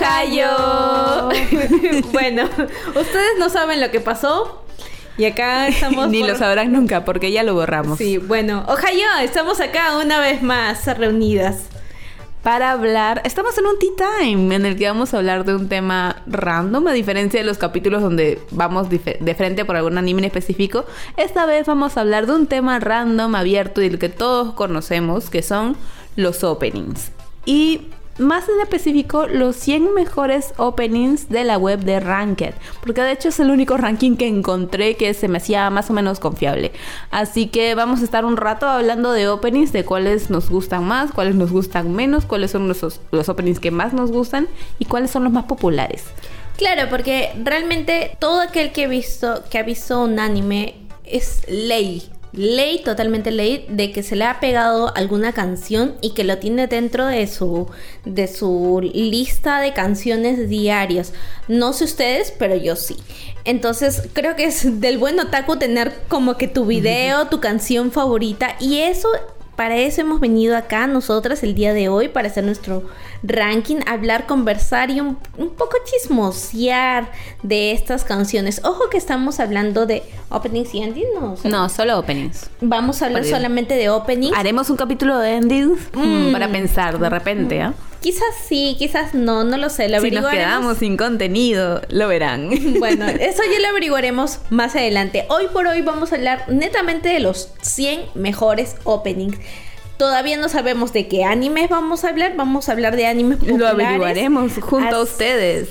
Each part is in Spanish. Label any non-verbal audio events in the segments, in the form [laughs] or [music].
Ohio. [laughs] bueno, ustedes no saben lo que pasó. Y acá estamos. Ni lo sabrán nunca porque ya lo borramos. Sí, bueno, Ohio, estamos acá una vez más reunidas. Para hablar, estamos en un tea time en el que vamos a hablar de un tema random, a diferencia de los capítulos donde vamos de frente por algún anime en específico. Esta vez vamos a hablar de un tema random, abierto y el que todos conocemos, que son los openings. Y más en específico los 100 mejores openings de la web de Ranked, porque de hecho es el único ranking que encontré que se me hacía más o menos confiable. Así que vamos a estar un rato hablando de openings, de cuáles nos gustan más, cuáles nos gustan menos, cuáles son los, los openings que más nos gustan y cuáles son los más populares. Claro, porque realmente todo aquel que visto que ha visto un anime es ley ley, totalmente ley, de que se le ha pegado alguna canción y que lo tiene dentro de su, de su lista de canciones diarias. No sé ustedes, pero yo sí. Entonces creo que es del buen otaku tener como que tu video, [laughs] tu canción favorita y eso para eso hemos venido acá nosotras el día de hoy, para hacer nuestro ranking, hablar, conversar y un, poco chismosear de estas canciones. Ojo que estamos hablando de openings y endings, ¿no? no, solo openings. Vamos a hablar solamente de openings. Haremos un capítulo de endings mm, para pensar de repente, ¿ah? Quizás sí, quizás no, no lo sé. Lo si nos quedamos sin contenido, lo verán. [laughs] Bueno, [laughs] eso ya lo averiguaremos más adelante. Hoy por hoy vamos a hablar netamente de los 100 mejores openings. Todavía no sabemos de qué animes vamos a hablar. Vamos a hablar de animes populares. Lo averiguaremos junto a ustedes.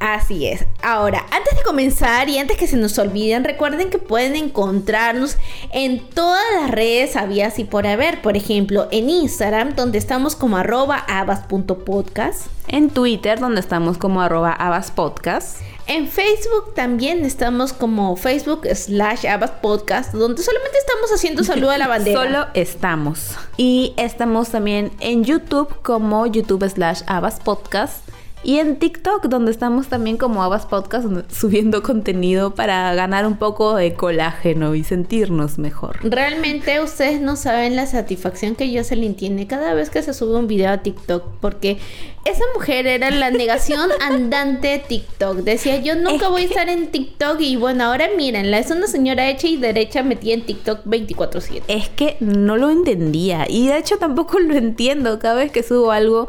Así es. Ahora, antes de comenzar y antes que se nos olviden, recuerden que pueden encontrarnos en todas las redes habías y por haber. Por ejemplo, en Instagram, donde estamos como arroba abas.podcast. En Twitter, donde estamos como arroba abaspodcast. En Facebook también estamos como Facebook slash Podcast, donde solamente estamos haciendo saludo a la [laughs] bandera. Solo estamos. Y estamos también en YouTube como YouTube slash Podcast y en TikTok, donde estamos también como Abas Podcast, [laughs] subiendo contenido para ganar un poco de colágeno y sentirnos mejor. Realmente ustedes no saben la satisfacción que yo se le entiende cada vez que se sube un video a TikTok, porque esa mujer era la negación [laughs] andante de TikTok. Decía, yo nunca voy a estar en TikTok y bueno, ahora mírenla, es una señora hecha y derecha metida en TikTok 24/7. Es que no lo entendía y de hecho tampoco lo entiendo cada vez que subo algo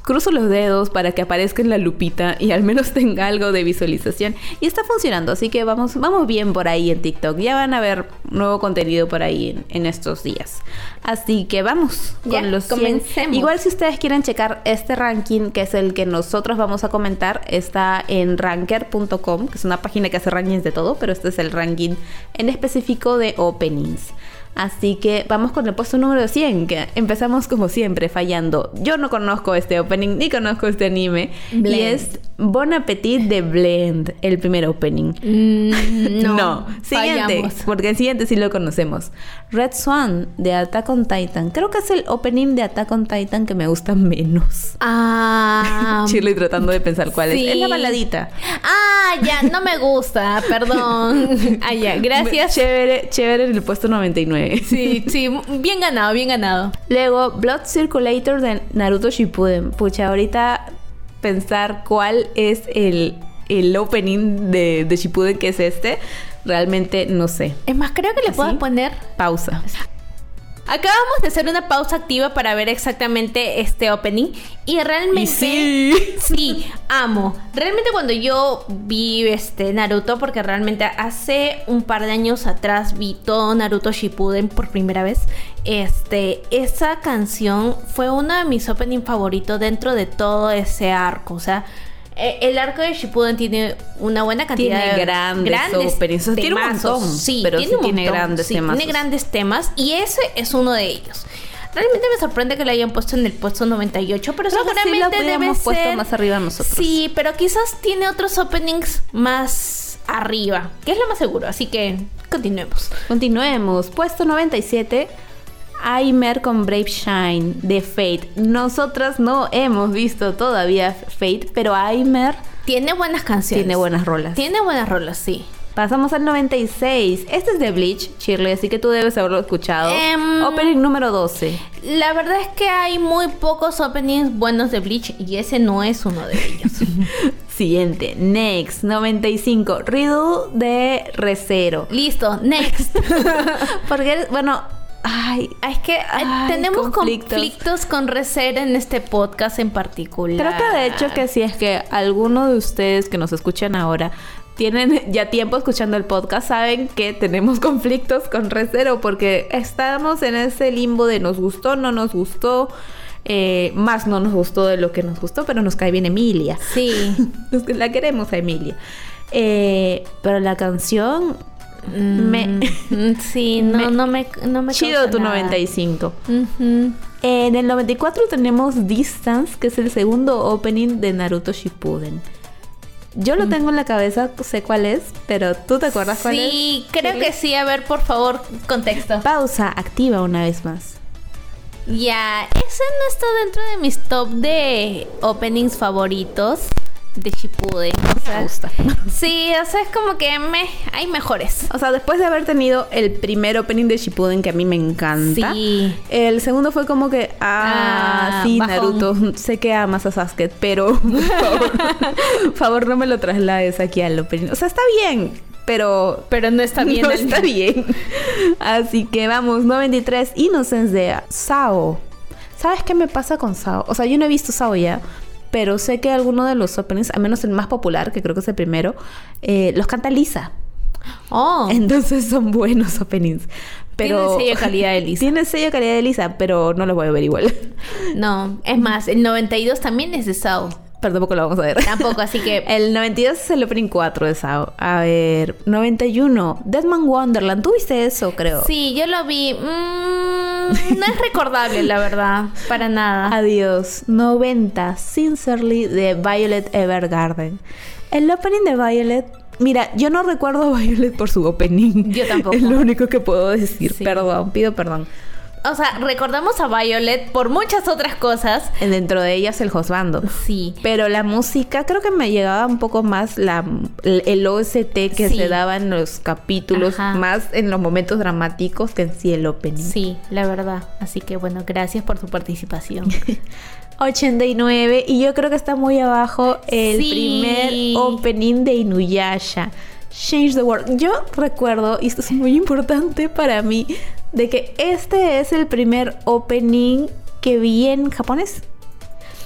cruzo los dedos para que aparezca en la lupita y al menos tenga algo de visualización. Y está funcionando, así que vamos, vamos bien por ahí en TikTok. Ya van a ver nuevo contenido por ahí en, estos días. Así que vamos con los comencemos. Igual si ustedes quieren checar este ranking, que es el que nosotros vamos a comentar, está en ranker.com, que es una página que hace rankings de todo, pero este es el ranking en específico de openings. Así que vamos con el puesto número 100, que empezamos como siempre fallando. Yo no conozco este opening ni conozco este anime. Y es Bon Appetit de Blend, el primer opening. Mm, no, [laughs] siguiente, porque el siguiente sí lo conocemos. Red Swan de Attack on Titan. Creo que es el opening de Attack on Titan que me gusta menos. Ah. [laughs] Shirley tratando de pensar cuál es. Es la baladita. Ah, ya, no me gusta, perdón. [laughs] Ah, ya, gracias. Chévere, chévere en el puesto 99. [laughs] Sí, sí, bien ganado, bien ganado. Luego, Blood Circulator de Naruto Shippuden. Pucha, ahorita pensar cuál es el, el opening de, de Shippuden que es este, realmente no sé. Es más, creo que le puedo poner pausa. Acabamos de hacer una pausa activa para ver exactamente este opening y realmente sí. sí, amo. Realmente cuando yo vi este Naruto porque realmente hace un par de años atrás vi todo Naruto Shippuden por primera vez. Este, esa canción fue uno de mis openings favoritos dentro de todo ese arco, o sea, eh, el arco de Shippuden tiene una buena cantidad tiene de grandes, grandes temas. Tiene un montón, sí, pero tiene, tiene grandes temas. Tiene grandes temas y ese es uno de ellos. Realmente me sorprende que lo hayan puesto en el puesto 98, pero seguramente sí debe puesto más arriba nosotros. Sí, pero quizás tiene otros openings más arriba, que es lo más seguro, así que continuemos. Continuemos. Puesto 97 Aimer con Brave Shine de Fate. Nosotras no hemos visto todavía Fate, pero Aimer tiene buenas canciones. Tiene buenas rolas. Tiene buenas rolas, sí. Pasamos al 96. Este es de Bleach, Shirley, así que tú debes haberlo escuchado. Em, Opening número 12. La verdad es que hay muy pocos openings buenos de Bleach y ese no es uno de ellos. [laughs] Siguiente, Next, 95. Riddle de Recero. Listo, next. [laughs] Porque, bueno, ay, Es que eh, Ay, tenemos conflictos. conflictos. con Reser en este podcast en particular. Creo que de hecho que si es que alguno de ustedes que nos escuchan ahora tienen ya tiempo escuchando el podcast, saben que tenemos [laughs] conflictos con Recero porque estamos en ese limbo de nos gustó, no nos gustó, eh, más no nos gustó de lo que nos gustó, pero nos cae bien Emilia. Sí. [laughs] La queremos a Emilia. Eh, pero la canción... Me- Mm, [laughs] sí, no, me- no me, no me Chido tu nada. 95. Ujú. En el 94 tenemos Distance, que es el segundo opening de Naruto Shippuden. Yo Mm. lo tengo en la cabeza, sé cuál es, pero ¿tú te acuerdas cuál es? Sí, creo que sí. A ver, por favor, contexto. Pausa, activa una vez más. Ya, ese no está dentro de mis top de openings favoritos de Shippuden. O sea, Me gusta. [laughs] Sí, o sea, es como que me, hay mejores. O sea, después de haber tenido el primer opening de Shippuden que a mí me encanta, Sí. el segundo fue como que, ah, Ah, sí, bajón. Naruto, [laughs] sé que amas a Sasuke, pero [laughs] por favor, no me lo traslades aquí al opening. O sea, está bien, pero Pero no está bien. No el- está bien. Así que vamos, 93 Innocence de Sao. ¿Sabes qué me pasa con Sao? O sea, yo no he visto Sao ya, pero sé que alguno de los openings, al menos el más popular, que creo que es el primero, eh, los canta Lisa. Oh, Entonces son buenos openings. Pero Tiene sello de calidad de Lisa. [laughs] Tiene sello de calidad de Lisa, pero no los voy a ver igual. no. Es más, el 92 también es de Sao. Pero tampoco lo vamos a ver. Tampoco, así que... [laughs] El 92 es el opening 4 de Sao. A ver, 91. Deadman Wonderland. ¿Tú viste eso, creo? Sí, yo lo vi. Mm, no es recordable, la verdad. Para nada. Adiós. 90. Sincerely de Violet Evergarden. El opening de Violet. Mira, yo no recuerdo a Violet por su opening. Yo tampoco. [laughs] Es lo único que puedo decir. Sí. Perdón, pido perdón. O sea, recordamos a Violet por muchas otras cosas. Dentro de ellas el Josbando. Sí. Pero la música, creo que me llegaba un poco más la, el OST que Sí. se daba en los capítulos, Ajá. más en los momentos dramáticos que en sí el opening. Sí, la verdad. Así que bueno, gracias por tu participación. [laughs] 89 y yo creo que está muy abajo el Sí. primer opening de Inuyasha. Change the World. Yo recuerdo, y esto es muy importante para mí, de que este es el primer opening que vi en japonés.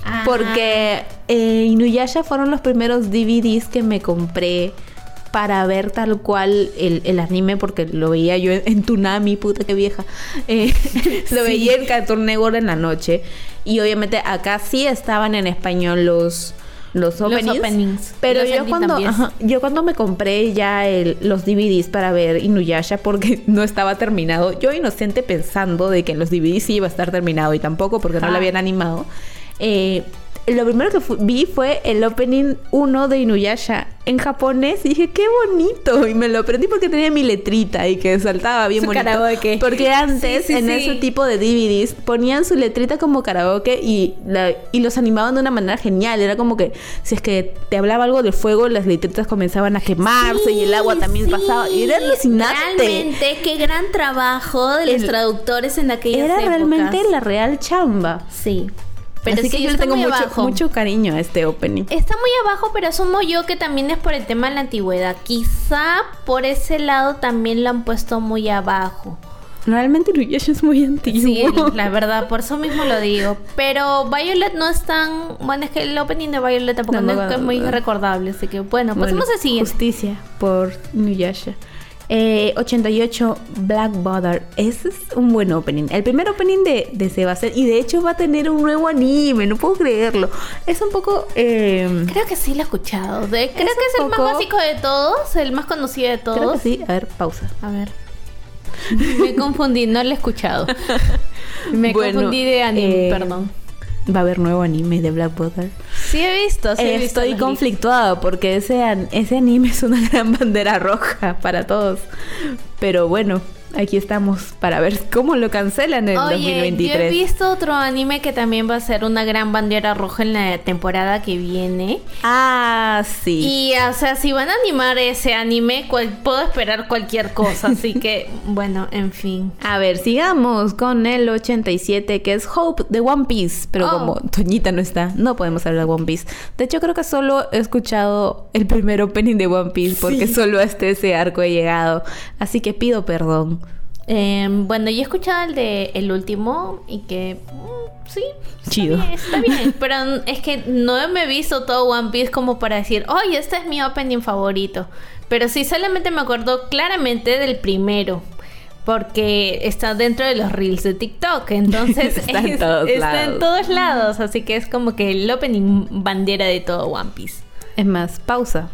Ajá. Porque eh, Inuyasha fueron los primeros DVDs que me compré para ver tal cual el, el anime, porque lo veía yo en, en Toonami, puta que vieja. Eh, [laughs] lo veía en Cartoon Network en la noche. Y obviamente acá sí estaban en español los, los Los openings. openings. Pero Los yo cuando, ajá, yo cuando me compré ya el- los DVDs para ver Inuyasha porque [laughs] no estaba terminado, yo inocente pensando de que en los DVDs sí iba a estar terminado y tampoco porque no Ah. lo habían animado. eh, lo primero que vi fue el opening 1 de Inuyasha en japonés y dije, qué bonito. Y me lo aprendí porque tenía mi letrita y que saltaba bien Su bonito. karaoke. Porque antes, Sí, sí, en sí. ese tipo de DVDs, ponían su letrita como karaoke y, la- y los animaban de una manera genial. Era como que si es que te hablaba algo de fuego, las letritas comenzaban a quemarse y el agua también pasaba. Y era alucinante. Realmente, qué gran trabajo de los El- traductores en aquellas Era épocas. realmente la real chamba. Sí. Pero Así sí, que yo le tengo mucho, mucho cariño a este opening. Está muy abajo, pero asumo yo que también es por el tema de la antigüedad. Quizá por ese lado también lo han puesto muy abajo. Realmente Inuyasha es muy antiguo. Sí, la verdad, por eso mismo lo digo. Pero Violet no es tan. Bueno, es que el opening de Violet tampoco no, Tampoco- es muy recordable. Así que bueno, Bueno, pasemos al siguiente. Justicia por Inuyasha. Eh, 88 Black Butter. Ese es un buen opening. El primer opening de, de Sebastián. Y de hecho va a tener un nuevo anime. No puedo creerlo. Es un poco. eh, Creo que sí lo he escuchado. De- creo Es que es el más básico de todos, el más conocido de todos. creo que sí. A ver, pausa. A ver. Me confundí, no lo he escuchado. [laughs] Me Bueno, confundí de anime, eh, perdón. Va a haber nuevo anime de Black Butter. Sí he visto, sí he visto. Estoy los conflictuada porque ese anime es una [laughs] gran bandera roja para todos. Pero bueno, aquí estamos para ver cómo lo cancelan en Oye, 2023. Yo he visto otro anime que también va a ser una gran bandera roja en la temporada que viene. Ah, sí. Y, o sea, si van a animar ese anime, cual- puedo esperar cualquier cosa. Así [laughs] que, bueno, en fin. A ver, sigamos con el 87, que es Hope de One Piece. Pero Oh. como Toñita no está, no podemos hablar de One Piece. De hecho, creo que solo he escuchado el primer opening de One Piece, porque Sí. solo hasta ese arco he llegado. Así que pido perdón. Eh, bueno, yo he escuchado el de el último y que mm, sí, está Chido. bien, está bien, pero es que no me he visto todo One Piece como para decir, oye, este es mi opening favorito. Pero sí, solamente me acuerdo claramente del primero. Porque está dentro de los reels de TikTok. Entonces [laughs] Está en todos está en lados. todos lados. Así que es como que el opening bandera de todo One Piece. Es más, pausa.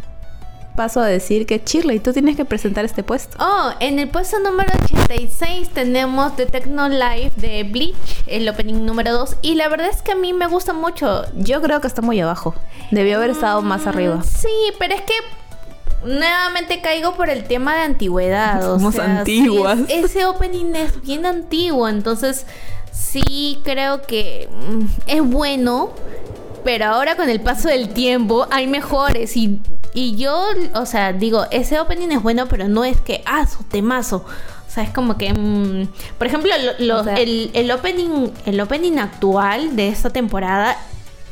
Paso a decir que Shirley, tú tienes que presentar este puesto. Oh, en el puesto número 86 tenemos The Techno Life de Bleach, el opening número 2. Y la verdad es que a mí me gusta mucho. Yo creo que está muy abajo. Debió haber estado más Mm, arriba. Sí, pero es que nuevamente caigo por el tema de antigüedad. o Somos sea, sí, antiguas. es- ese opening es bien antiguo, entonces sí creo que mm, es bueno, pero ahora con el paso del tiempo hay mejores y, y yo, o sea, digo, ese opening es bueno, pero no es que, ah, su temazo. O sea, es como que, mm, por ejemplo, lo- lo- O sea- el, el opening, el opening actual de esta temporada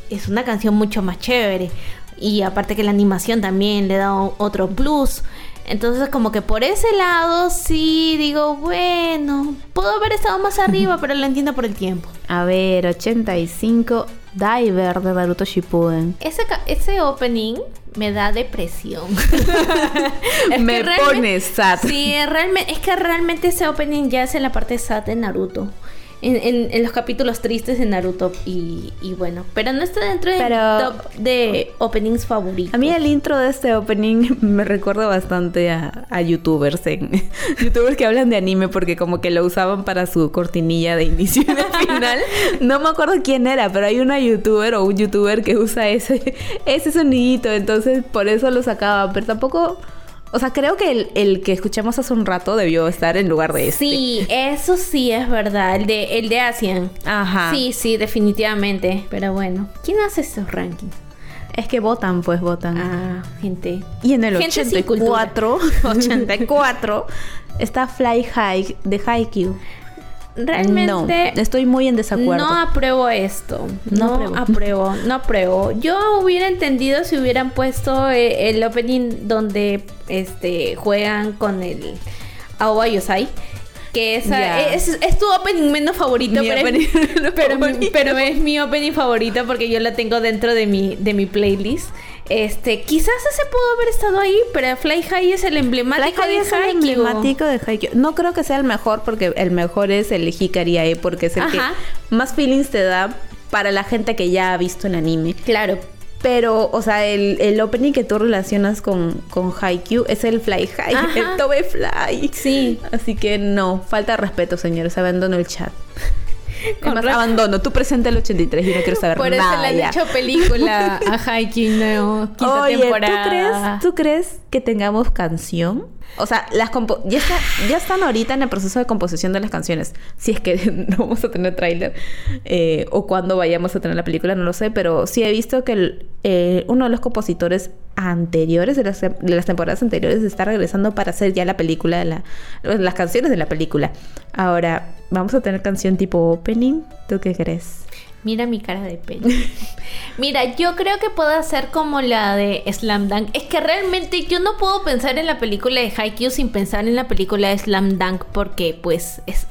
es una canción mucho más chévere. Y aparte que la animación también le da otro plus. Entonces como que por ese lado sí digo, bueno, puedo haber estado más arriba, [laughs] pero lo entiendo por el tiempo. A ver, 85, Diver de Naruto Shippuden. Ese, ese opening me da depresión. [laughs] Es Me pone sad. Sí, realmente, es que realmente ese opening ya es en la parte sad de Naruto. En, en- en los capítulos tristes de Naruto. Y, y bueno, pero no está dentro del Pero- top de openings favoritos. A mí el intro de este opening [laughs] me recuerda bastante a, a youtubers, en, [laughs] youtubers que hablan de anime porque como que lo usaban para su cortinilla de inicio y de [laughs] final. No me acuerdo quién era, pero hay una youtuber o un youtuber que usa ese, ese sonidito, entonces por eso lo sacaban, pero tampoco... O sea, creo que el, el que escuchamos hace un rato debió estar en lugar de este. Sí, eso sí es verdad. El de, el de Asian. Ajá. Sí, sí, definitivamente. Pero bueno, ¿quién hace esos rankings? Es que votan, pues votan. Ah, gente. Y en el Gente sin cultura. 84, 84 [laughs] está Fly High de Haikyuu. Realmente. no, estoy muy en desacuerdo. No apruebo esto. No No, apruebo. apruebo. [laughs] No apruebo. Yo hubiera entendido si hubieran puesto eh, el opening donde este juegan con el Aoba Yosai. Que esa es, es tu opening menos favorito, Mi pero, es, [laughs] pero, favorito. pero es mi opening favorita porque yo la tengo dentro de mi, de mi playlist. Este, quizás ese pudo haber estado ahí, pero Fly High es el Fly emblemático High de es el emblemático de Haikyuu. No creo que sea el mejor porque el mejor es el Hikari Ae porque es el Ajá. que más feelings te da para la gente que ya ha visto el anime. Claro, Pero, o sea, el, el opening que tú relacionas con, con Haikyuu es el Fly High, Ajá. el Tobe Fly. Sí. Así que no, falta de respeto, señores. Abandono el chat. [laughs] Además, abandono. Tú presenta el 83 y no quiero saber Por eso nada. le han hecho película a [laughs] Haikyuu, no, quinta Oye, temporada. ¿tú crees, ¿tú crees que tengamos canción? O sea, las compo- ya, está- ya están ahorita en el proceso de composición de las canciones. Si es que [laughs] no vamos a tener tráiler eh, o cuando vayamos a tener la película, no lo sé. Pero sí he visto que el- eh, uno de los compositores anteriores de las, de las temporadas anteriores está regresando para hacer ya la película, de la, las canciones de la película. Ahora, ¿vamos a tener canción tipo opening? ¿Tú qué crees? Mira mi cara de pena. [laughs] Mira, yo creo que puede ser como la de Slam Dunk. Es que realmente yo no puedo pensar en la película de Haikyuu sin pensar en la película de Slam Dunk porque pues es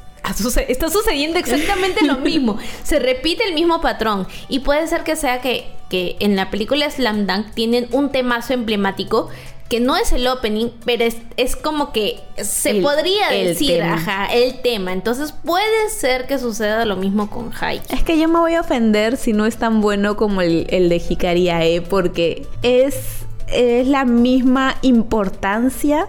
está sucediendo exactamente lo [laughs] mismo. Se repite el mismo patrón. Y puede ser que sea que, que en la película Slam Dunk tienen un temazo emblemático que no es el opening, pero es, es como que se El- podría el decir, tema. ajá, el tema. Entonces puede ser que suceda lo mismo con Haikyuu. Es que yo me voy a ofender si no es tan bueno como el, el de Hikari Ae, porque es, es la misma importancia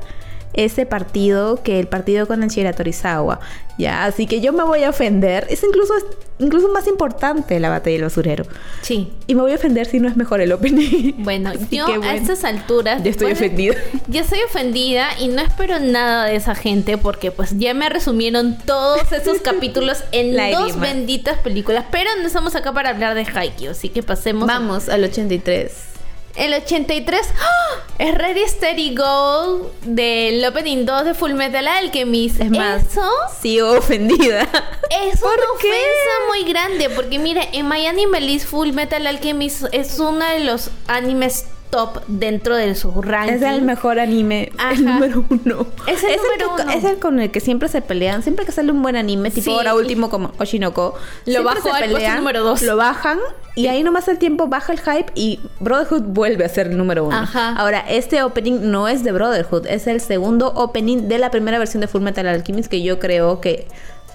ese partido que el partido con el Shira Torizawa. Ya, así que yo me voy a ofender. Es incluso, incluso más importante la batalla del basurero. Sí. Y me voy a ofender si no es mejor el opening. Bueno, [laughs] yo a estas alturas. Ya estoy ofendida. Ya estoy ofendida y no espero nada de esa gente porque pues ya me resumieron todos esos [laughs] capítulos en dos benditas películas. Pero no estamos acá para hablar de Haikyuu, así que pasemos. Vamos al 83. El 83 ¡oh! es Ready Steady Go del opening 2 de Full Metal Alchemist. Es más, eso sigo ofendida. Es una ofensa muy grande porque mira, en My Anime Full Metal Alchemist es uno de los animes top dentro de su ranking. Es el mejor anime, el número uno. [laughs] Es el, número uno. Es el con el que siempre se pelean. Siempre que sale un buen anime, tipo ahora último como Oshinoko, lo bajo pelean, número dos. Lo bajan y ahí nomás el tiempo baja el hype y Brotherhood vuelve a ser el número uno. Ahora, este opening no es de Brotherhood, es el segundo opening de la primera versión de Full Metal Alchemist que yo creo que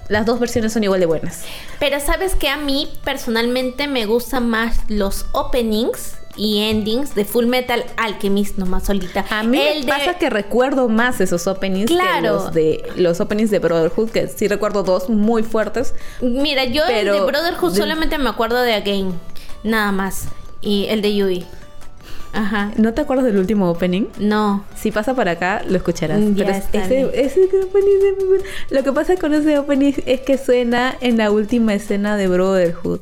las dos versiones son igual de buenas. Pero sabes que a mí personalmente me gustan más los openings y endings de Full Metal Alchemist nomás solita. A mí me pasa que recuerdo más esos openings que los de los openings de Brotherhood, que sí recuerdo dos muy fuertes. Mira, yo el de Brotherhood solamente me acuerdo de Again, nada más. Y el de Yui. Ajá. ¿No te acuerdas del último opening? No. Si pasa por acá, lo escucharás. Pero ese, ese, opening Lo que pasa con ese opening es que suena en la última escena de Brotherhood.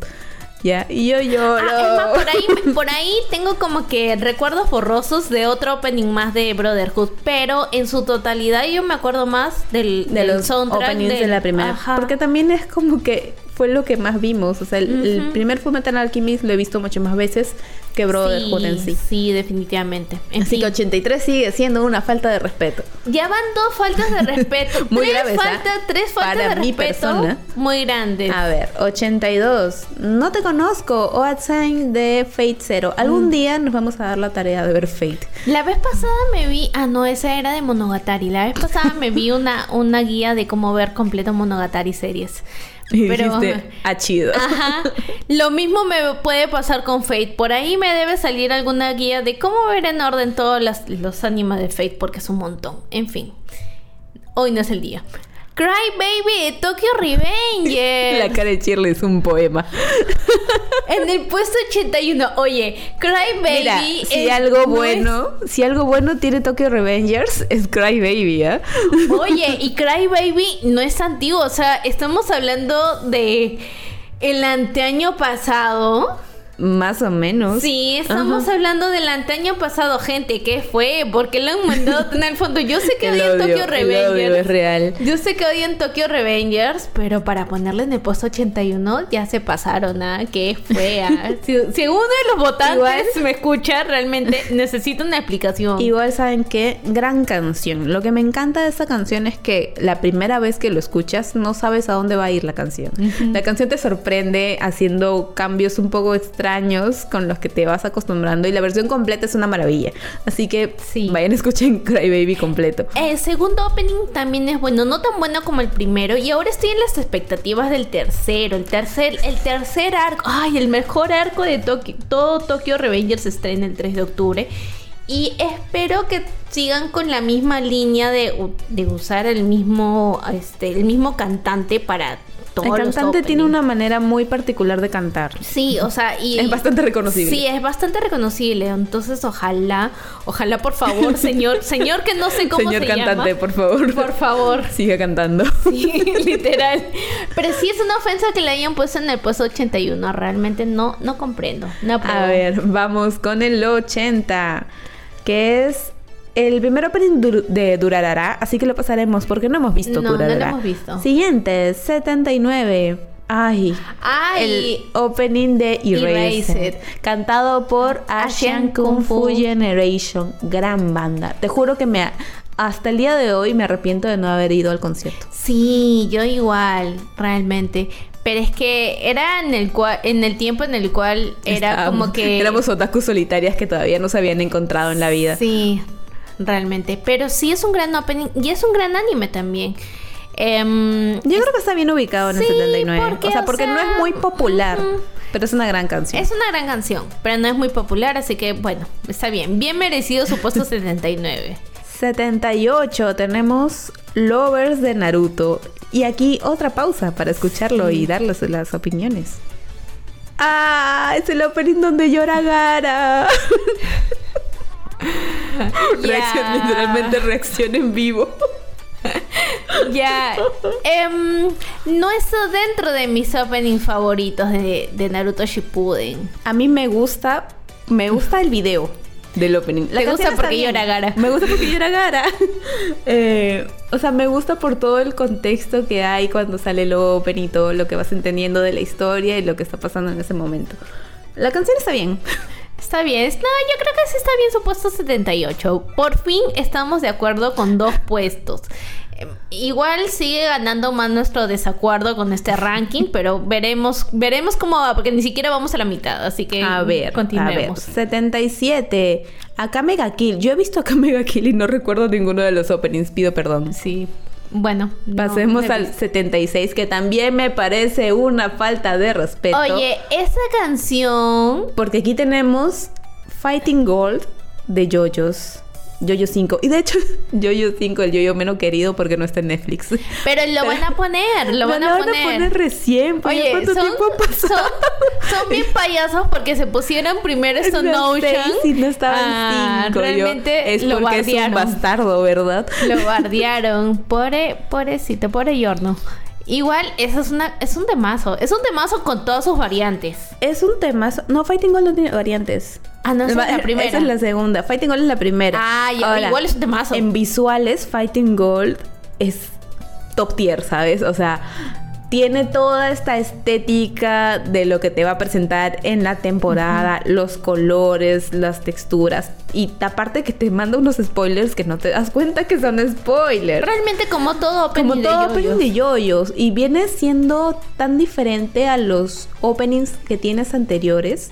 Ya, y yo lloro. Ah, por ahí, por ahí tengo como que recuerdos borrosos de otro opening más de Brotherhood, pero en su totalidad yo me acuerdo más del, de los openings de la primera. Porque también es como que fue lo que más vimos. O sea, el, primer Fullmetal Alchemist lo he visto muchas más veces que Brotherhood en sí. Sí, definitivamente. Así que 83 sigue siendo una falta de respeto. Ya van dos faltas de respeto. [laughs] muy tres graves. ¿ah? tres faltas Para de mi persona. Muy grandes. A ver, 82. No te conozco. O Sign de Fate Zero. Algún mm. día nos vamos a dar la tarea de ver Fate. La vez pasada me vi. Ah, no, esa era de Monogatari. La vez pasada me vi una, una guía de cómo ver completo Monogatari series. [laughs] Y pero, dijiste, ah, chido. Ajá. Lo mismo me puede pasar con Fate. Por ahí me debe salir alguna guía de cómo ver en orden todos los animes de Fate, porque es un montón. En fin. Hoy no es el día. Cry Baby de Tokyo Revenger. La cara de Shirley es un poema. [laughs] En el puesto 81, oye, Cry Baby. si algo bueno, si algo bueno tiene Tokyo Revengers, es Cry Baby, ¿eh? [laughs] Oye, y Cry Baby no es antiguo, o sea, estamos hablando de el anteaño pasado. Más o menos. Sí, estamos hablando del antaño pasado, gente. ¿Qué fue? ¿Por qué lo han mandado en el fondo? Yo sé que odian Tokyo Revengers. es real. Yo sé que odian Tokyo Revengers, pero para ponerle en el puesto 81 ya se pasaron, ¿ah? ¿Qué fue? Ah? [laughs] si, uno de los votantes me escucha, realmente necesito una explicación. Igual saben qué, gran canción. Lo que me encanta de esta canción es que la primera vez que lo escuchas no sabes a dónde va a ir la canción. La canción te sorprende haciendo cambios un poco extraños años con los que te vas acostumbrando y la versión completa es una maravilla. Así que sí. vayan, [laughs] escuchen Cry Baby completo. El segundo opening también es bueno, no tan bueno como el primero y ahora estoy en las expectativas del tercero, el tercer el tercer arco, ay, el mejor arco de Tokio, todo Tokyo Revengers se estrena el 3 de octubre. Y espero que sigan con la misma línea de, de usar el mismo, este, el mismo cantante para el cantante tiene una manera muy particular de cantar. Sí, o sea, [laughs] y es bastante reconocible. Sí, es bastante reconocible. Entonces, ojalá, ojalá, por favor, [laughs] señor, señor que no sé cómo señor se cantante, por favor. Por favor. [laughs] Siga cantando. Sí, literal. Pero sí es una ofensa que le hayan puesto en el puesto 81. Realmente no, no comprendo. A ver, vamos con el 80, que es el primer opening de Durarara, así que lo pasaremos porque no hemos visto no, Durarara. No lo hemos visto. Siguiente, 79. Ay, Ay, el opening de Erased, cantado por Asian Kung Fu Generation, gran banda. Te juro que me hasta el día de hoy me arrepiento de no haber ido al concierto. Sí, yo igual, realmente. Pero es que era en el cual, en el tiempo en el cual era como que [laughs] éramos otakus solitarias que todavía no se habían encontrado en la vida. Sí, realmente. Pero sí es un gran opening y es un gran anime también. Em, Yo creo que está bien ubicado en el 79. o sea, porque no es muy popular. Pero es una gran canción. Es una gran canción, pero no es muy popular, así que bueno, está bien. Bien merecido su puesto [laughs] 79. 78 tenemos Lovers de Naruto. Y aquí otra pausa para escucharlo y darles las opiniones. ¡Ah! Es el opening donde llora Gara. [laughs] [laughs] Reacción, literalmente reacción en vivo. [laughs] Ya. Em, no está dentro de mis openings favoritos de, de Naruto Shippuden. A mí me gusta, me gusta el video del opening. La canción gusta porque llora Gara. Me gusta porque llora Gara. [laughs] Eh, o sea, me gusta por todo el contexto que hay cuando sale el opening y todo lo que vas entendiendo de la historia y lo que está pasando en ese momento. La canción está bien. Está bien. No, yo creo que sí está bien su puesto 78. Por fin estamos de acuerdo con dos puestos. Em, Igual sigue ganando más nuestro desacuerdo con este ranking, [laughs] pero veremos veremos cómo va, porque ni siquiera vamos a la mitad, así que A ver, a ver. continuemos. 77. Acá Mega Kill. Yo he visto acá Mega Kill y no recuerdo ninguno de los openings. Pido perdón. Sí. Bueno, no, Pasemos no al visto. 76, que también me parece una falta de respeto. Oye, esa canción Porque aquí tenemos Fighting Gold de Yoyos. Yoyo 5. Y de hecho, [laughs] Yoyo 5, el Yoyo menos querido porque no está en Netflix. Pero lo van a poner, lo van a poner. recién. pues, Oye, ¿cuánto son, tiempo ha pasado? son, [laughs] son bien payasos porque se pusieron primero Ocean. seis y no estaba Ah, en 5. realmente es lo porque es un bardearon. bastardo, ¿verdad? Lo [laughs] guardiaron. Pobre, pobrecito, pobre Yorno. Igual, eso es una, es un temazo. Es un temazo con todas sus variantes. Es un tema. No, Fighting Gold no tiene variantes. Ah, no, esa es la primera. Esa es la segunda. Fighting Gold es la primera. Ah, ya, igual es un temazo. En visuales, Fighting Gold es top tier, ¿sabes? O sea, tiene toda esta estética de lo que te va a presentar en la temporada, los colores, las texturas. Y aparte que te manda unos spoilers que no te das cuenta que son spoilers. Realmente como todo opening Como todo de opening yoyos. de yoyos. Y viene siendo tan diferente a los openings que tienes anteriores.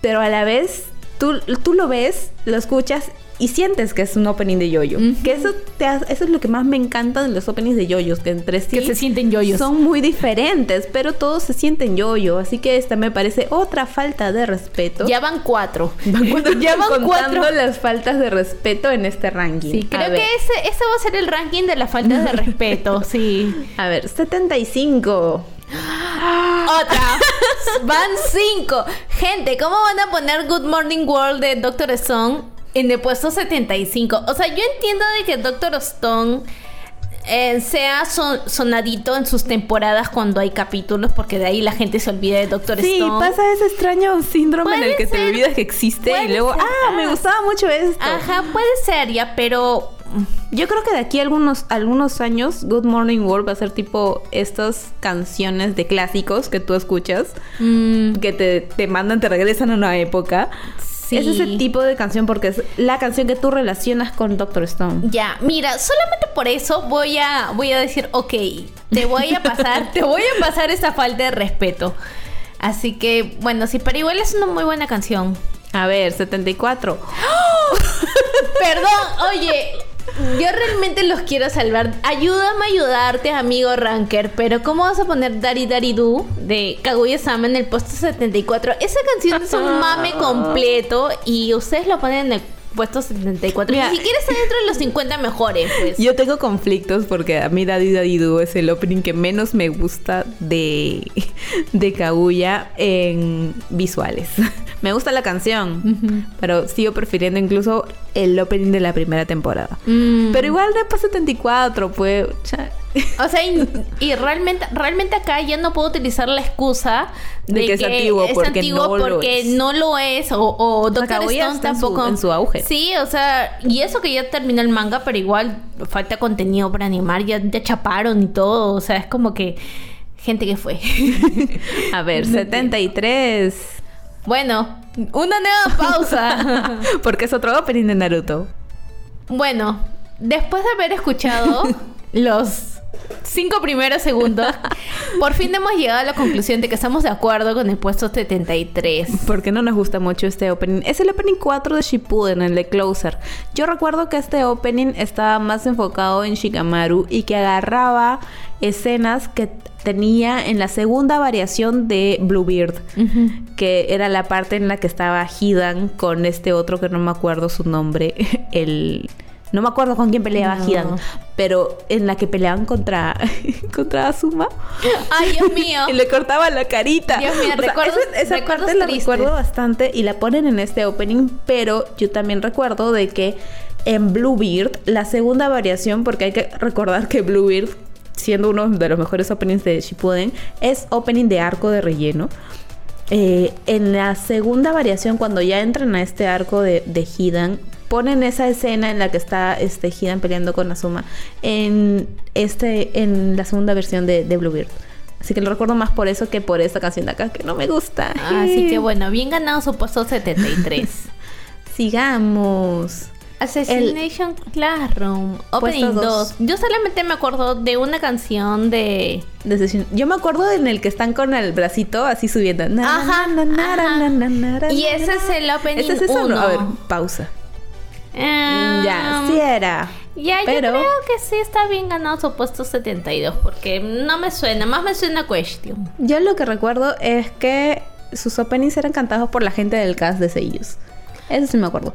Pero a la vez, tú, tú lo ves, lo escuchas y sientes que es un opening de yoyo. Que eso, te ha- eso es lo que más me encanta de los openings de yoyos. Que entre sí Que se sienten yoyos. son muy diferentes, pero todos se sienten yoyo. Así que esta me parece otra falta de respeto. Ya van cuatro. [laughs] Van cuatro- ya van cuatro. las faltas de respeto en este ranking. Sí, creo que ese, ese va a ser el ranking de las faltas de respeto, [laughs] sí. A ver, 75. [gasps] Otra. Van cinco. Gente, ¿cómo van a poner Good Morning World de Doctor Stone en el puesto 75? O sea, yo entiendo de que Doctor Stone eh, sea son- sonadito en sus temporadas cuando hay capítulos, porque de ahí la gente se olvida de Doctor Sí, Stone. pasa ese extraño síndrome en el que te ser, olvidas que existe y luego, ser. ah, me Ah. gustaba mucho esto. Ajá, puede ser ya, pero Yo creo que de aquí a algunos, algunos años, Good Morning World va a ser tipo estas canciones de clásicos que tú escuchas, mm, que te, te mandan, te regresan a una época. Sí. Es ese tipo de canción porque es la canción que tú relacionas con Doctor Stone. Ya, mira, solamente por eso voy a, voy a decir, ok, te voy a pasar, [laughs] te voy a pasar esta falta de respeto. Así que, bueno, sí, pero igual es una muy buena canción. A ver, 74. [laughs] Perdón, oye, yo realmente los quiero salvar. Ayúdame a ayudarte, amigo Ranker, pero ¿cómo vas a poner Dari Dari Do de Kaguya-sama en el puesto 74? Esa canción es un mame completo y ustedes lo ponen en el puesto 74. Mira. Ni siquiera está dentro de los 50 mejores, pues. Yo tengo conflictos porque a mí Daddy Daddy Do es el opening que menos me gusta de, [laughs] de Kaguya en visuales. [laughs] Me gusta la canción, Ujú. pero sigo prefiriendo incluso el opening de la primera temporada. Mm. Pero igual Repo 74, pues... O sea, y, y realmente, realmente acá ya no puedo utilizar la excusa De que es antiguo, porque antiguo no lo porque es. no lo es, o, o Doctor Stone está en su- tampoco. en su auge. Sí, o sea, y eso que ya terminó el manga, pero igual falta contenido para animar, ya, ya chaparon y todo, o sea, es como que gente que fue. [laughs] A ver, 73. bueno, una nueva pausa. [laughs] Porque es otro opening de Naruto. Bueno, después de haber escuchado [laughs] los cinco primeros segundos, por fin hemos llegado a la conclusión de que estamos de acuerdo con el puesto 73. Porque no nos gusta mucho este opening. Es el opening 4 de Shippuden, el de Closer. Yo recuerdo que este opening estaba más enfocado en Shikamaru y que agarraba escenas que tenía en la segunda variación de Bluebeard. Que era la parte en la que estaba Hidan con este otro que no me acuerdo su nombre. [laughs] El No me acuerdo con quién peleaba No. Hidan, pero en la que peleaban contra, [laughs] contra Asuma. Ay, Dios mío. [laughs] Y le cortaban la carita. Dios mío, recuerdos- esa, esa recuerdos parte la recuerdo bastante y la ponen en este opening, pero yo también recuerdo de que en Bluebeard, la segunda variación, porque hay que recordar que Bluebeard, siendo uno de los mejores openings de Shippuden, es opening de arco de relleno. Eh, en la segunda variación, cuando ya entran a este arco de, de Hidan, ponen esa escena en la que está este Hidan peleando con Asuma en este en la segunda versión de, de Bluebeard. Así que lo recuerdo más por eso que por esta canción de acá que no me gusta. Así que [laughs] bueno, bien ganado su puesto 73. [laughs] Sigamos. Assassination Classroom, Opening Puesto 2. dos. Yo solamente me acuerdo de una canción de. Yo me acuerdo en el que están con el bracito así subiendo. Ajá, Y ese es el opening ¿Ese es eso o no? uno. A ver, pausa. Ah, ya, sí era. Ya, Pero- yo creo que sí está bien ganado su puesto 72, porque no me suena, más me suena Question. Yo lo que recuerdo es que sus openings eran cantados por la gente del cast de Seiyus. Eso sí me acuerdo.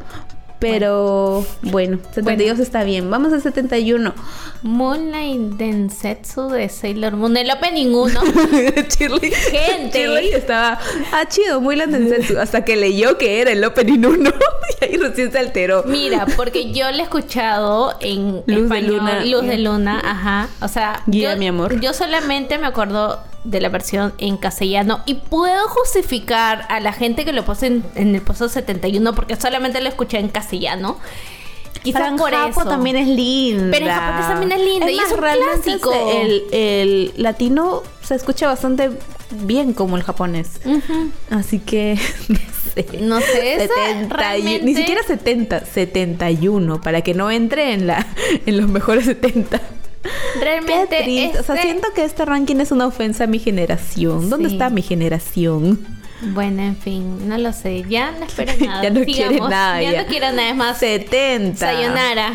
Pero bueno, 72 está bien. Vamos a 71. Moonlight Densetsu de Sailor Moon, el opening 1. [laughs] Shirley, Gente. Shirley estaba, ah, chido, muy Densetsu. Hasta que leyó que era el opening 1 [laughs] y ahí recién se alteró. Mira, porque yo lo he escuchado en Luz de español, luna. Luz de Luna, ajá. O sea, Guía, yo, mi amor. yo solamente me acuerdo de la versión en castellano y puedo justificar a la gente que lo puse en, en el puesto 71 porque solamente lo escuché en castellano. Quizás Pero en por Japo eso. también es linda. Pero en japonés también es linda y es un clásico. El, el latino se escucha bastante bien como el japonés. Ujú. Así que [laughs] no sé. No sé, esa 70 y- realmente- Ni siquiera 70, 71, para que no entre en la [laughs] en los mejores 70. [laughs] Realmente Qué triste. O sea, este- siento que este ranking es una ofensa a mi generación. ¿Dónde Sí. está mi generación? Bueno, en fin, no lo sé. Ya no espero [laughs] nada. ya no quiere Sigamos. nada. Ya, no quiero nada más. 70. Sayonara.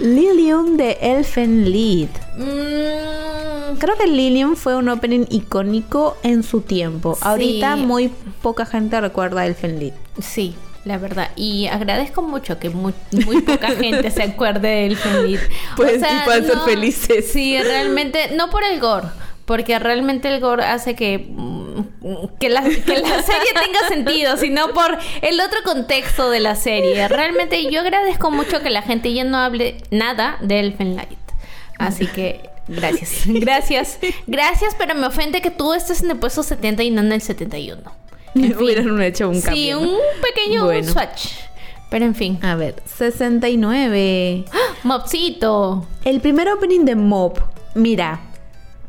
Lilium de Elfen Lied. Mm, Creo que Lilium fue un opening icónico en su tiempo. Sí. Ahorita muy poca gente recuerda a Elfen Lied. sí, la verdad. Y agradezco mucho que muy, muy poca [laughs] gente se acuerde del feliz. Pues, y puedan ser felices. Sí, realmente, no por el gore. Porque realmente el gore hace que, mm, que, la, que la serie tenga sentido, [laughs] sino por el otro contexto de la serie. Realmente yo agradezco mucho que la gente ya no hable nada de Elfen Light. Así que gracias. [laughs] Gracias. Gracias, pero me ofende que tú estés en el puesto 70 y no en el 71. En fin. Hubieran hecho un cambio. Sí, ¿no? un pequeño Bueno. swatch. Pero en fin. A ver, 69. Mopsito. El primer opening de Mob. Mira,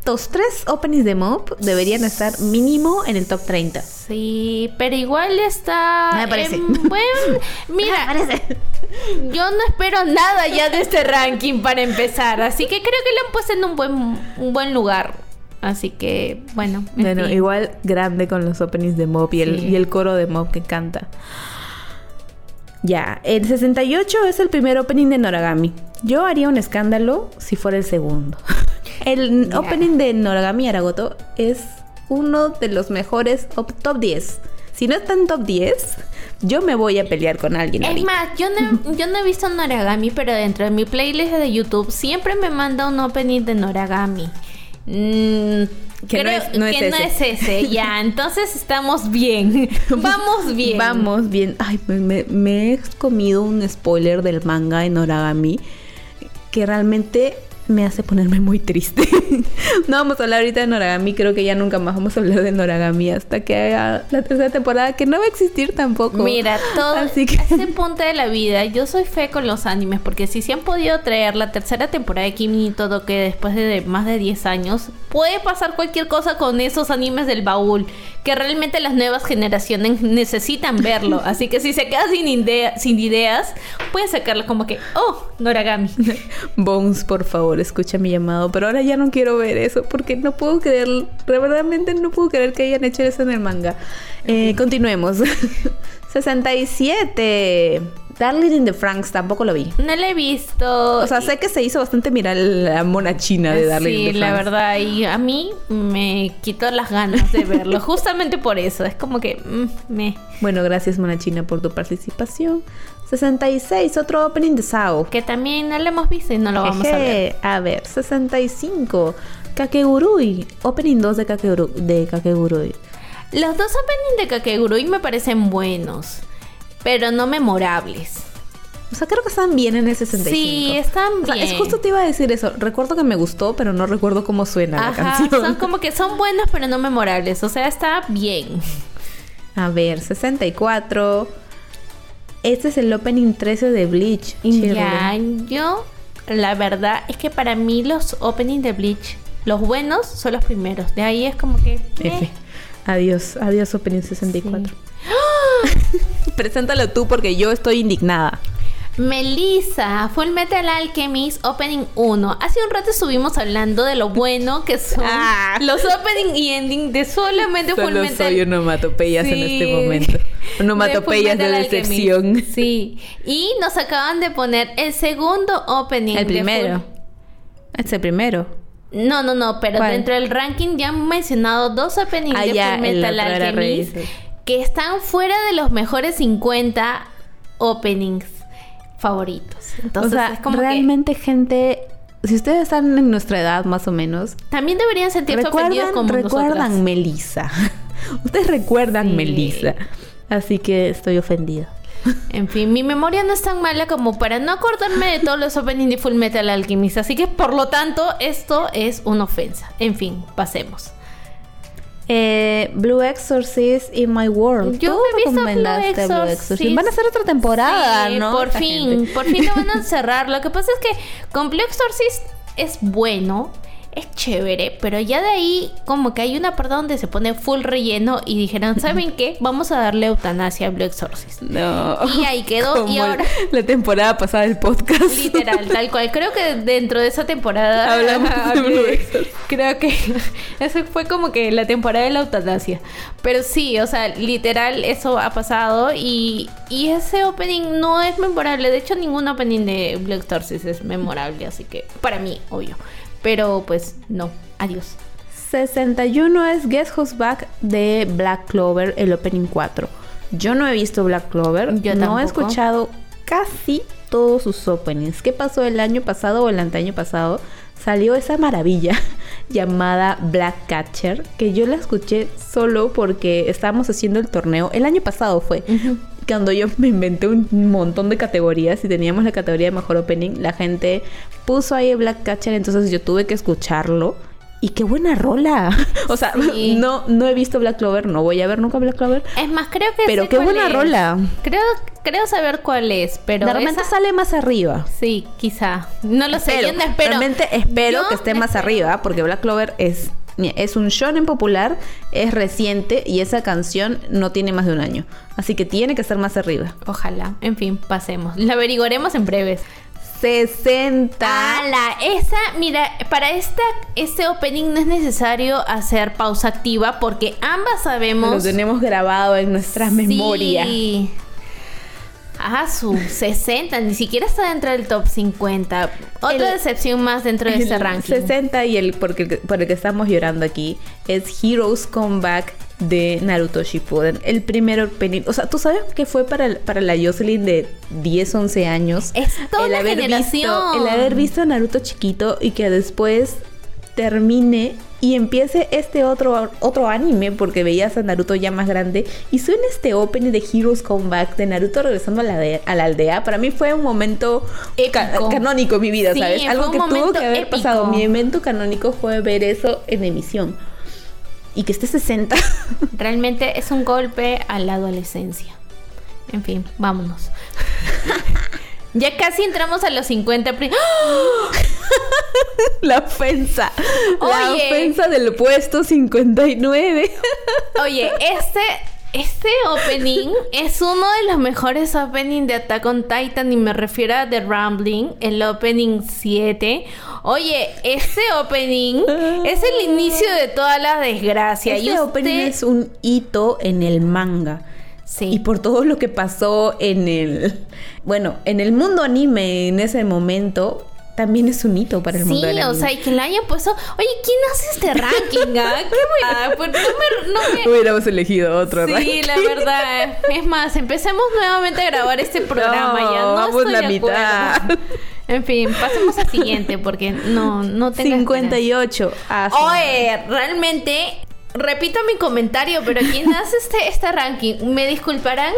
los tres openings de Mob deberían estar mínimo en el top 30. Sí, pero igual está. Me parece. en buen- [laughs] Mira, yo no espero nada ya de este ranking para empezar. Así que creo que lo han puesto en un buen, un buen lugar. Así que, bueno. en Bueno, fin. igual grande con los openings de Mob y el, Sí. y el coro de Mob que canta. Ya, el 68 es el primer opening de Noragami. Yo haría un escándalo si fuera el segundo. [laughs] El opening de Noragami Aragoto es uno de los mejores op- top 10. Si no está en top 10, yo me voy a pelear con alguien. Es ahorita. más, yo no, [laughs] yo no he visto Noragami, pero dentro de mi playlist de YouTube siempre me manda un opening de Noragami. Mm, Que no es- no es que no ese. es ese, [laughs] ya. Entonces estamos bien. [laughs] Vamos bien. Vamos bien. Ay, me, me- me he comido un spoiler del manga de Noragami que realmente me hace ponerme muy triste. [laughs] no vamos a hablar ahorita de Noragami, creo que ya nunca más vamos a hablar de Noragami hasta que haga la tercera temporada, que no va a existir tampoco. Mira, todo Así que ese [laughs] punto de la vida, yo soy fe con los animes, porque si se han podido traer la tercera temporada de Kimi y todo que después de más de 10 años, puede pasar cualquier cosa con esos animes del baúl, que realmente las nuevas generaciones necesitan verlo. [laughs] Así que si se queda sin, idea- sin ideas, pueden sacarlo como que, oh, Noragami. Bones, por favor, escucha mi llamado. Pero ahora ya no quiero ver eso porque no puedo creer, verdaderamente no puedo creer que hayan hecho eso en el manga. Eh, continuemos. [laughs] 67. Darling in the Franks tampoco lo vi. No la he visto. O sea, sé que se hizo bastante mirar la mona china de Darling in Sí, the la Franxx. verdad. Y a mí me quitó las ganas de verlo. [laughs] justamente por eso. Es como que mm, me. Bueno, gracias mona china por tu participación. 66, otro opening de Sao. Que también no lo hemos visto y no lo vamos a ver. Jeje. A ver, 65. Kakegurui. Opening 2 de, Kakeguru, de Kakegurui. Los dos openings de Kakegurui me parecen buenos, pero no memorables. O sea, creo que están bien en el 65. Sí, están O sea, bien. es justo te iba a decir eso. Recuerdo que me gustó, pero no recuerdo cómo suena la canción. son como que son buenos, pero no memorables. O sea, está bien. A ver, 64. Este es el opening 13 de Bleach. Ya, yo, la verdad es que para mí los openings de Bleach, los buenos son los primeros. De ahí es como que. eh. Adiós, adiós opening 64. Sí. [laughs] Preséntalo tú porque yo estoy indignada. Melissa, Full Metal Alchemist Opening 1. Hace un rato estuvimos hablando de lo bueno que son Ah. los opening y ending de solamente Full Solo Metal. soy onomatopeyas en Sí. este momento. [laughs] Onomatopeyas de, Alchemist. decepción. Sí. Y nos acaban de poner el segundo opening. El de primero. Full- Es el primero. No, no, no, pero ¿Cuál? dentro del ranking ya han mencionado dos openings Ah, de ya, Full en Metal Alchemist que están fuera de los mejores 50 openings favoritos. Entonces o sea, es como que realmente gente, si ustedes están en nuestra edad más o menos, también deberían sentirse ofendidos recuerdan, como recuerdan. Melissa. [laughs] ustedes recuerdan Sí. Melissa. Así que estoy ofendida. En fin, mi memoria no es tan mala como para no acordarme de todos los openings de Full Metal Alchemist, así que por lo tanto esto es una ofensa. En fin, pasemos. Eh, Blue Exorcist in My World. Yo Tú he visto Blue Exorcist. Van a hacer otra temporada, Sí, ¿no? Por Esta fin, gente. por fin lo van a [laughs] cerrar. Lo que pasa es que con Blue Exorcist es bueno, es chévere, pero ya de ahí como que hay una parte donde se pone full relleno y dijeron, ¿saben [laughs] qué? Vamos a darle eutanasia a Blue Exorcist. No. Y ahí quedó, y ahora- La temporada pasada del podcast. Literal, tal cual. Creo que dentro de esa temporada [laughs] Hablamos de Blue Exorcist. Creo que [laughs] eso fue como que la temporada de la eutanasia. Pero sí, o sea, literal eso ha pasado y, y ese opening no es memorable. De hecho, ningún opening de Blue Exorcist es memorable, así que para mí, obvio. Pero pues no, adiós. 61 es Guess Who's Back de Black Clover, el Opening 4. Yo no he visto Black Clover, Yo no he escuchado casi todos sus openings. ¿Qué pasó el año pasado o el anteaño pasado? Salió esa maravilla [laughs] llamada Black Catcher, que yo la escuché solo porque estábamos haciendo el torneo. El año pasado fue. Cuando yo me inventé un montón de categorías y teníamos la categoría de mejor opening, la gente puso ahí Black Catcher, entonces yo tuve que escucharlo. Y qué buena rola. [laughs] O sea, Sí. no, no he visto Black Clover, no voy a ver nunca Black Clover. Es más, creo que Pero sé qué cuál buena es. rola. Creo, creo saber cuál es, pero de repente esa- sale más arriba. Sí, quizá. No lo sé, Pero, yo no espero. realmente espero Yo que esté más arriba, porque Black Clover es, es un shonen popular, es reciente y esa canción no tiene más de un año. Así que tiene que estar más arriba. Ojalá. En fin, pasemos. Lo averiguaremos en breves. 60. ¡Hala! Esa, mira, para esta, este opening no es necesario hacer pausa activa porque ambas sabemos. Lo tenemos grabado en nuestra Sí. memoria. Ah, su 60, ni siquiera está dentro del top 50. Otra El- decepción más dentro de este El [laughs] ranking. 60 y el por, el por el que estamos llorando aquí es Heroes Comeback de Naruto Shippuden. El primer opening. O sea, ¿tú sabes que fue para, para la Jocelyn de 10, 11 años? Es toda una haber generación. Visto, el haber visto a Naruto chiquito y que después termine y empiece este otro, otro anime porque veías a Naruto ya más grande y suena este opening de Heroes Comeback de Naruto regresando a la, de- a la aldea. Para mí fue un momento ca- canónico en mi vida, Sí, ¿sabes? Algo que tuvo que haber épico. pasado. Mi evento canónico fue ver eso en emisión. Y que esté 60. [laughs] Realmente es un golpe a la adolescencia. En fin, vámonos. [laughs] ya casi entramos a los 50. pri- ¡Ah! [laughs] la ofensa. La Oye. ofensa del puesto 59. Oye, este, este opening es uno de los mejores openings de Attack on Titan y me refiero a The Rambling, el opening 7. Oye, este opening es el inicio de toda la desgracia. y Este opening usted- es un hito en el manga. Sí. Y por todo lo que pasó en el, bueno, en el mundo anime en ese momento, también es un hito para el mundo del Sí, o anime. sea, y que le hayan puesto. Oye, ¿quién hace este [laughs] ranking? ah? ¿Qué ah, pues no me. No me... [laughs] Hubiéramos elegido otro Sí, ranking. la verdad. Es más, empecemos nuevamente a grabar este programa. No, ya no vamos estoy la de mitad. acuerdo. En fin, pasemos al siguiente porque no, no tengo. 58. Ah, sí. Oye, realmente. Repito mi comentario, pero ¿quién [laughs] hace este, este ranking? ¿Me disculparán?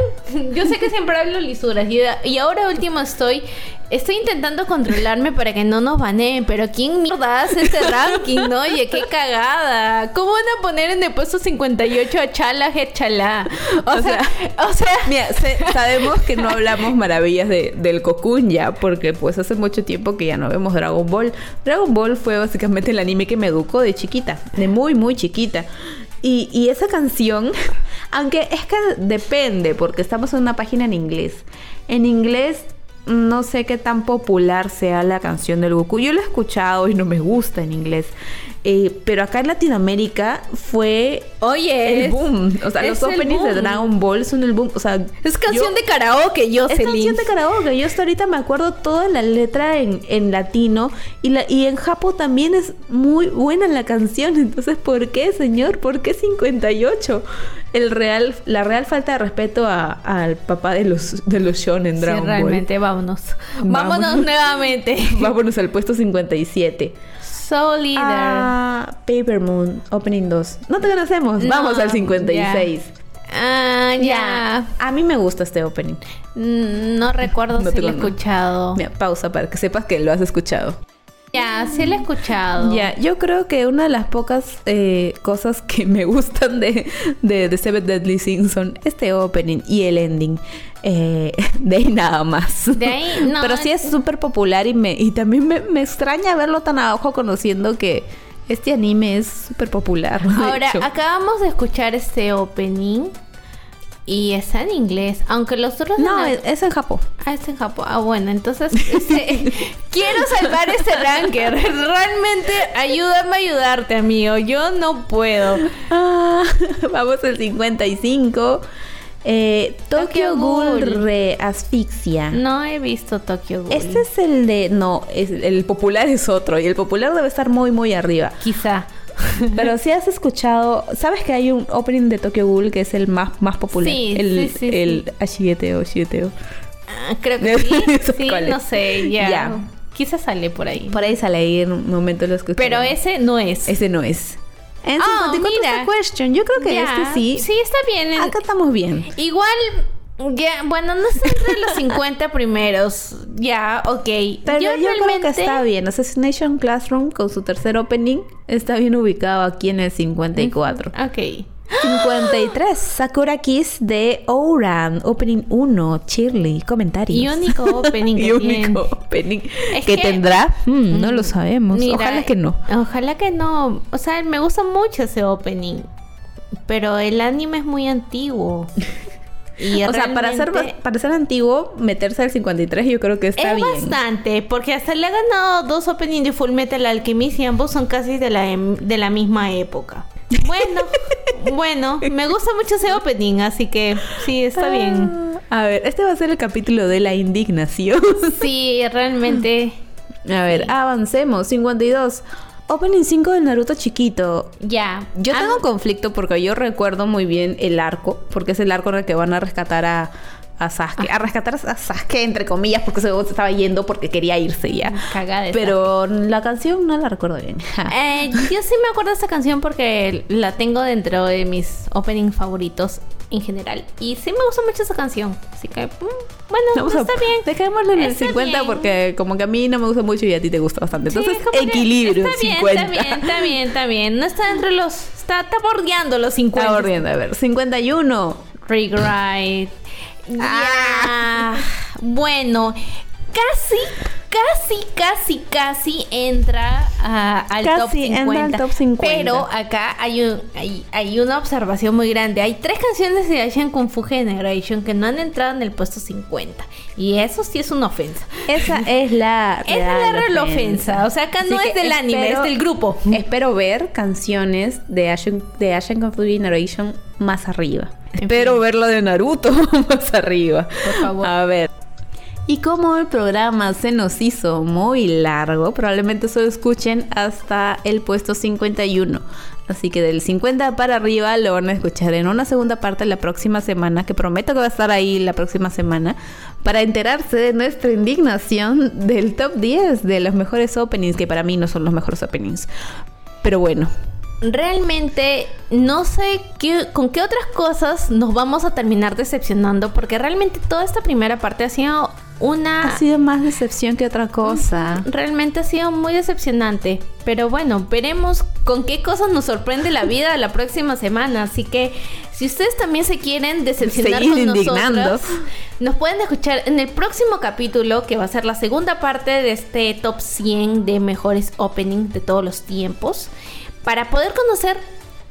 Yo sé que siempre hablo lisuras y, y ahora último estoy Estoy intentando controlarme para que no nos baneen, pero ¿quién mierda hace este ranking? no? Oye, qué cagada. ¿Cómo van a poner en el puesto 58 a Chala Head Chala? O, O sea, sea, o sea, Mira, se- sabemos que no hablamos maravillas de, del Cocoon ya, porque pues hace mucho tiempo que ya no vemos Dragon Ball. Dragon Ball fue básicamente el anime que me educó de chiquita, de muy, muy chiquita. Y, y esa canción, aunque es que depende, porque estamos en una página en inglés. En inglés no sé qué tan popular sea la canción del Goku. Yo la he escuchado y no me gusta en inglés. Eh, pero acá en Latinoamérica fue oye, el boom. O sea, los openings de. Dragon Ball son el boom. O sea, Es canción yo- de karaoke, yo es canción de karaoke. Yo hasta ahorita me acuerdo toda la letra en, en latino y, la, y en japo también es muy buena la canción. [laughs] Entonces, ¿por qué, señor? ¿Por qué 58? El real, la real falta de respeto a- al papá de los, de los shonen Sí, Dragon realmente, vámonos. Vámonos Vámonos. nuevamente. Ball. [laughs] Vámonos al puesto 57. Soul Leader. Ah, Paper Moon, Opening 2. No te conocemos. No, Vamos al 56. Ah, ya. A mí me gusta este opening. Mm, No recuerdo No si lo he escuchado. Mira, pausa para que sepas que lo has escuchado. Ya, sí lo he escuchado. Ya, yo creo que una de las pocas eh, cosas que me gustan de, de, de Seven Deadly Sins son este opening y el ending. Eh, [laughs] de ahí nada más. De ahí, no. Pero sí es súper popular y, me, y también me, me extraña verlo tan abajo conociendo que este anime es súper popular. Ahora, hecho. acabamos de escuchar este opening y está en inglés, aunque los otros No, en- es, es en Japón. Ah, está en Japón. Ah, bueno, entonces este, [laughs] quiero salvar este ranker. Realmente ayúdame a ayudarte, amigo. Yo no puedo. Ah, [laughs] vamos al 55. Eh, Tokyo Tokyo Ghoul Ghoul. Re Asfixia. No he visto Tokyo Ghoul. Este es el de. No, es, el popular es otro. Y el popular debe estar muy, muy arriba. quizá. [laughs] Pero si has escuchado. ¿Sabes que hay un opening de Tokyo Ghoul que es el más, más popular? Sí, el, sí, sí, El Ashigeteo, Ashigeteo. Ah, creo que [laughs] sí. ¿Sabes sí, no sé, ya. Ya. Quizá sale por ahí. Por ahí sale ahí en un momento lo escuché. Pero ese no es. Ese no es. En Ah, 54 mira. Question. Yo creo que Ya. este sí. Sí, está bien. En- Acá estamos bien. Igual, ya, bueno, no está entre los [laughs] 50 primeros. Ya, ok. Pero yo, creo realmente... que está bien. Assassination Classroom con su tercer opening está bien ubicado aquí en el 54. Ok. 53. [gasps] Sakura Kiss de Ouran. Opening 1. Shirley. Comentarios. Y único [laughs] opening que Y único opening Es que, que- tendrá. Hmm, no lo sabemos. Mira, Ojalá que no. Ojalá que no. O sea, me gusta mucho ese opening. Pero el anime es muy antiguo. [laughs] Y O sea, para ser, para ser antiguo, meterse al 53 yo creo que está es bien. bastante, porque hasta le ha ganado dos openings de Full Metal Alchemist y ambos son casi de la, em- de la misma época. Bueno, [laughs] bueno, me gusta mucho ese opening, así que sí, está bien. Ah, A ver, este va a ser el capítulo de la indignación. Sí, realmente. [laughs] A ver, avancemos. 52. Opening 5 del Naruto chiquito. Ya. Yo Ah, tengo un conflicto porque yo recuerdo muy bien el arco, porque es el arco en el que van a rescatar a, a Sasuke. A rescatar a Sasuke, entre comillas, porque se estaba yendo porque quería irse ya. Cagada de Pero la canción no la recuerdo bien. [laughs] Eh, yo sí me acuerdo de esta canción porque la tengo dentro de mis opening favoritos en general. Y sí me gusta mucho esa canción. Así que, mm, bueno, a- está bien. Dejémoslo en el Está 50 bien. porque como que a mí no me gusta mucho y a ti te gusta bastante. Entonces, equilibrio. Está bien, 50. está bien, está bien, está bien. No está dentro de los. Está, está bordeando los 50. Está bordeando. A ver, 51. Regret. Ya. Bueno, casi, casi, casi, casi entra al Casi top 50. entra al top 50. Pero acá hay, un, hay, hay una observación muy grande. Hay tres canciones de Asian Kung Fu Generation que no han entrado en el puesto 50. Y eso sí es una ofensa. Esa es la [laughs] Esa es la real ofensa. O sea, acá no es del anime, es del grupo. Espero ver canciones de Asian, de Asian Kung Fu Generation más arriba. En Espero fin. ver la de Naruto [laughs] más arriba. Por favor. A ver. Y como el programa se nos hizo muy largo, probablemente solo escuchen hasta el puesto 51. Así que del 50 para arriba lo van a escuchar en una segunda parte la próxima semana, que prometo que va a estar ahí la próxima semana, para enterarse de nuestra indignación del top 10 de los mejores openings, que para mí no son los mejores openings. Pero bueno, realmente no sé qué, con qué otras cosas nos vamos a terminar decepcionando, porque realmente toda esta primera parte ha sido una... ha sido más decepción que otra cosa. Realmente ha sido muy decepcionante. Pero bueno, veremos con qué cosas nos sorprende la vida la próxima semana. Así que si ustedes también se quieren decepcionar Seguir con nosotros, nos pueden escuchar en el próximo capítulo, que va a ser la segunda parte de este top 100 de mejores openings de todos los tiempos, para poder conocer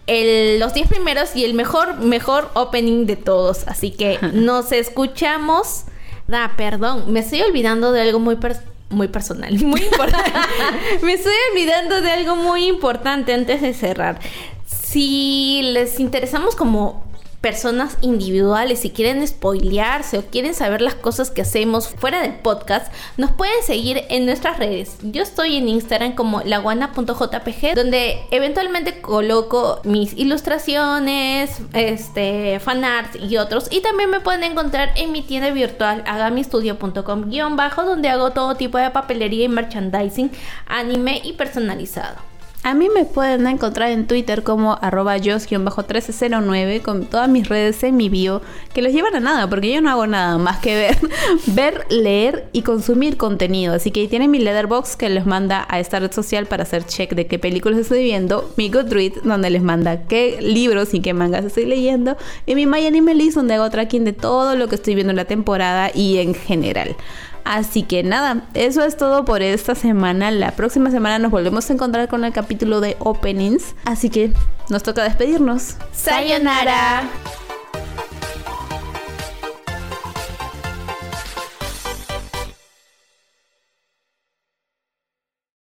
el- los 10 primeros y el mejor, mejor opening de todos. Así que [laughs] nos escuchamos. Ah, perdón, me estoy olvidando de algo muy muy personal, [laughs] muy importante. [laughs] me estoy olvidando de algo muy importante antes de cerrar. Si les interesamos como personas individuales, si quieren spoilearse o quieren saber las cosas que hacemos fuera del podcast, nos pueden seguir en nuestras redes. Yo estoy en Instagram como laguana.jpg, donde eventualmente coloco mis ilustraciones, este, fanarts y otros. Y también me pueden encontrar en mi tienda virtual agamistudio.com guion bajo, donde hago todo tipo de papelería y merchandising, anime y personalizado. A mí me pueden encontrar en Twitter como arroba jos-1309 con todas mis redes en mi bio que los llevan a nada porque yo no hago nada más que ver, [laughs] ver, leer y consumir contenido. Así que tienen mi letterbox que les manda a esta red social para hacer check de qué películas estoy viendo, mi Goodreads donde les manda qué libros y qué mangas estoy leyendo y mi My Anime List donde hago tracking de todo lo que estoy viendo en la temporada y en general. Así que nada, eso es todo por esta semana. La próxima semana nos volvemos a encontrar con el capítulo de openings. Así que nos toca despedirnos. ¡Sayonara!